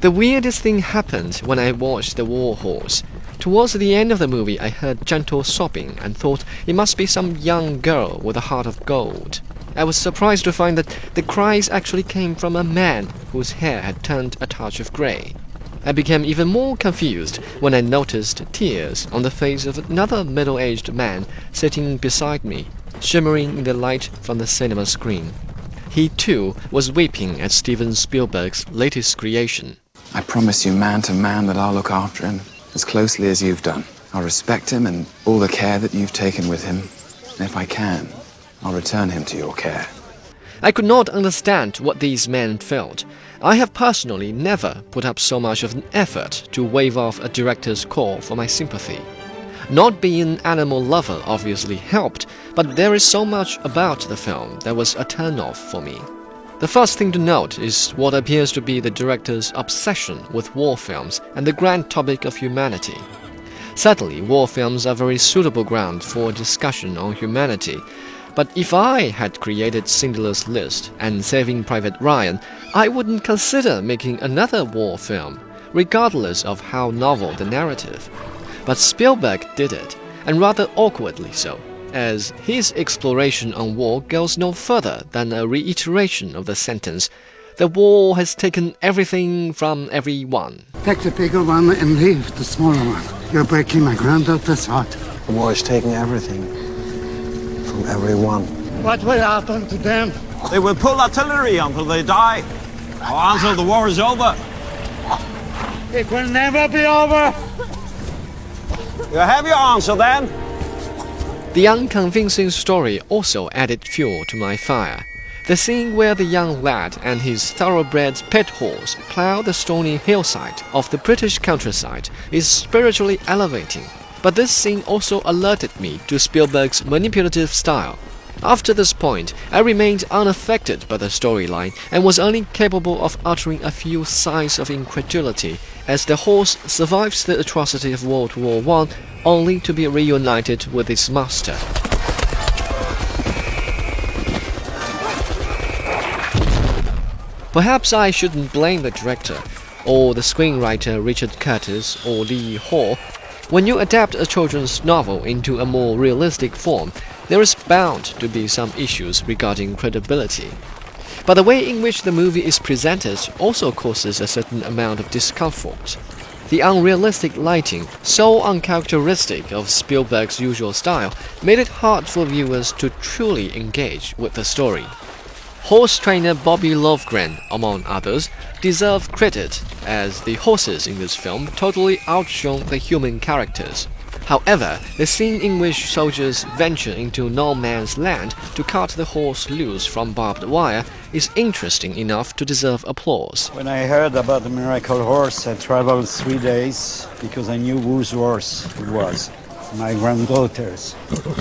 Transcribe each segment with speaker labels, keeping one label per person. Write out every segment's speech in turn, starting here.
Speaker 1: The weirdest thing happened when I watched The War Horse. Towards the end of the movie, I heard gentle sobbing and thought it must be some young girl with a heart of gold. I was surprised to find that the cries actually came from a man whose hair had turned a touch of gray. I became even more confused when I noticed tears on the face of another middle aged man sitting beside me, shimmering in the light from the cinema screen. He, too, was weeping at Steven Spielberg's latest creation.
Speaker 2: I promise you, man to man, that I'll look after him as closely as you've done. I'll respect him and all the care that you've taken with him. And if I can, I'll return him to your care.
Speaker 1: I could not understand what these men felt. I have personally never put up so much of an effort to wave off a director's call for my sympathy. Not being an animal lover obviously helped, but there is so much about the film that was a turn-off for me. The first thing to note is what appears to be the director's obsession with war films and the grand topic of humanity. Certainly, war films are very suitable ground for discussion on humanity, but if I had created Schindler's List and Saving Private Ryan, I wouldn't consider making another war film, regardless of how novel the narrative. But Spielberg did it, and rather awkwardly so as his exploration on war goes no further than a reiteration of the sentence the war has taken everything from everyone.
Speaker 3: Take the bigger one and leave the smaller one. You're breaking my granddaughter's heart.
Speaker 4: The war is taking everything from everyone.
Speaker 3: What will happen to them?
Speaker 5: They will pull artillery until they die, or until the war is over.
Speaker 3: It will never be over.
Speaker 5: You have your answer then.
Speaker 1: The unconvincing story also added fuel to my fire. The scene where the young lad and his thoroughbred pet horse plow the stony hillside of the British countryside is spiritually elevating. But this scene also alerted me to Spielberg's manipulative style. After this point, I remained unaffected by the storyline and was only capable of uttering a few sighs of incredulity as the horse survives the atrocity of World War I only to be reunited with its master. Perhaps I shouldn't blame the director, or the screenwriter Richard Curtis or Lee Hall. When you adapt a children's novel into a more realistic form, there is bound to be some issues regarding credibility. But the way in which the movie is presented also causes a certain amount of discomfort. The unrealistic lighting, so uncharacteristic of Spielberg's usual style, made it hard for viewers to truly engage with the story. Horse trainer Bobby Lovgren, among others, deserve credit, as the horses in this film totally outshone the human characters. However, the scene in which soldiers venture into no man's land to cut the horse loose from barbed wire is interesting enough to deserve applause.
Speaker 6: When I heard about the miracle horse, I traveled three days because I knew whose horse it was. My granddaughter's.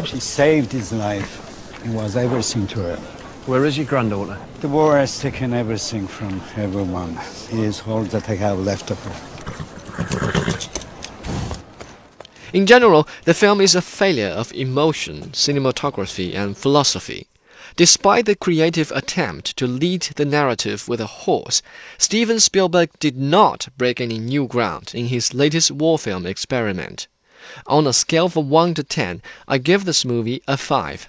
Speaker 6: She saved his life. It was everything to her.
Speaker 4: Where is your granddaughter?
Speaker 6: The war has taken everything from everyone. It is all that I have left of her.
Speaker 1: In general, the film is a failure of emotion, cinematography, and philosophy. Despite the creative attempt to lead the narrative with a horse, Steven Spielberg did not break any new ground in his latest war film experiment. On a scale from 1 to 10, I give this movie a 5.